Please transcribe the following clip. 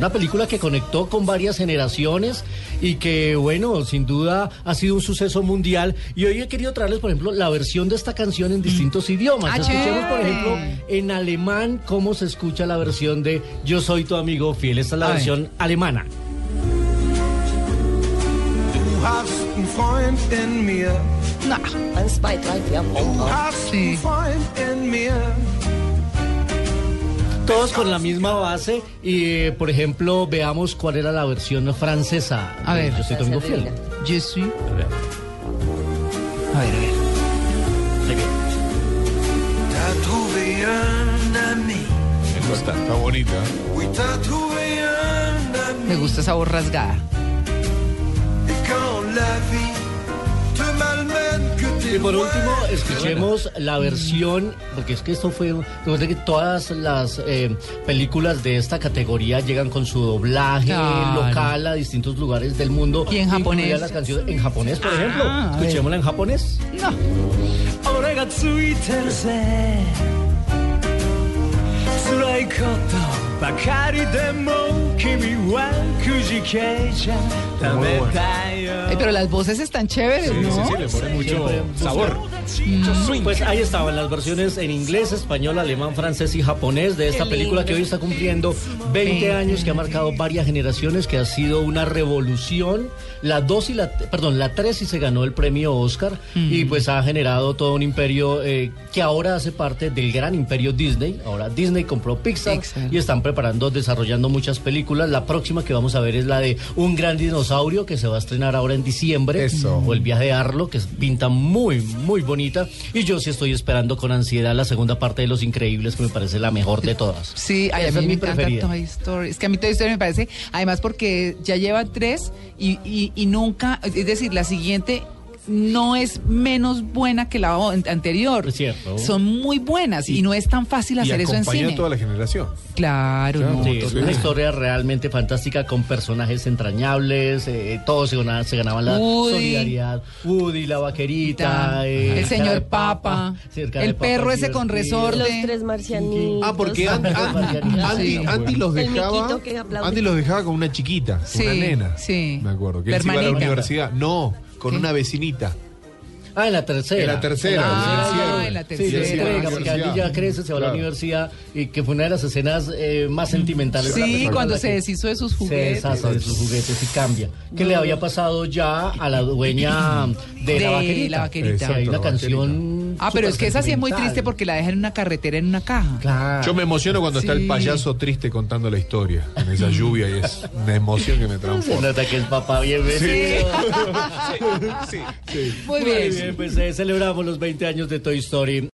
Una película que conectó con varias generaciones y que, bueno, sin duda ha sido un suceso mundial. Y hoy he querido traerles, por ejemplo, la versión de esta canción en distintos idiomas. Ah, Escuchemos, por ejemplo, en alemán cómo se escucha la versión de Yo soy tu amigo fiel. Esta es la versión alemana. Du hast einen Freund in mir. No. Eins, zwei, drei, vier. Du hast Sí. einen Freund in mir. Todos con la misma base y, eh, por ejemplo, veamos cuál era la versión francesa. A ver. Yo soy tu amigo fiel. Je suis. A ver. A ver, a ver. Ahí viene. T'as trouvé un ami. Está, está bonita. Oui, t'as trouvé un ami. Me gusta esa voz rasgada. La Y por último, escuchemos la versión, porque es que esto fue, recuerda que todas las eh, películas de esta categoría llegan con su doblaje Claro. local a distintos lugares del mundo. ¿Y en japonés? las canciones en japonés, por Ah, ejemplo. Escuchémosla en japonés. No. Ay, pero las voces están chéveres, sí, ¿no? Sí, sí, le pone mucho sabor. Mm. Pues ahí estaban las versiones en inglés, español, alemán, francés y japonés de esta película que hoy está cumpliendo 20 años, que ha marcado varias generaciones, que ha sido una revolución. La 2 y la, perdón, la 3 y se ganó el premio Oscar y mm. pues ha generado todo un imperio eh, que ahora hace parte del gran imperio Disney. Ahora Disney compró Pixar y están preparando, desarrollando muchas películas la próxima que vamos a ver es la de Un gran dinosaurio que se va a estrenar ahora en diciembre. Eso. O el viaje de Arlo, que es- pinta muy, muy bonita. Y yo sí estoy esperando con ansiedad la segunda parte de Los Increíbles, que me parece la mejor de todas. Sí, a mí es me mi encanta preferida. Toy Story. Es que a mí Toy Story me parece, además porque ya llevan tres y, y, y nunca, es decir, la siguiente no es menos buena que la anterior. Es cierto. Son muy buenas y, no es tan fácil Y hacer eso en cine. a toda la generación. Claro, Claro, no, Sí, es total. una historia realmente fantástica con personajes entrañables, eh, todos se ganaban, se ganaban la Woody. solidaridad. Woody, la vaquerita, eh, el señor Papa, el perro papa ese con resorte. Los tres marcianitos. Ah, porque An- An- Andy. Andy los dejaba. Andy los dejaba con una chiquita, Sí, una nena. sí. Me acuerdo. Que La él se iba a la universidad. No, con ¿Qué? una vecinita. Ah, en la tercera. En la tercera, Ah, el en la Sí, tercera. se entrega, porque. Andy ya crece, se va a la Claro. universidad y que fue una de las escenas eh, más sentimentales. de la Sí, película, cuando se que deshizo de sus Se juguetes. deshace de sus juguetes y cambia. ¿Qué le había pasado ya a la dueña de, De la vaquerita? La Vaquerita. Sí, hay Exacto, una la canción. Ah, pero es que esa sí es muy triste porque la dejan en una carretera en una caja. Claro. Yo me emociono cuando está el payaso triste contando la historia. En esa lluvia y es una emoción que me Se transforma. nota que es papá bienvenido. Sí, sí. Muy Muy bien. bien, pues eh, celebramos los 20 años de Toy Story.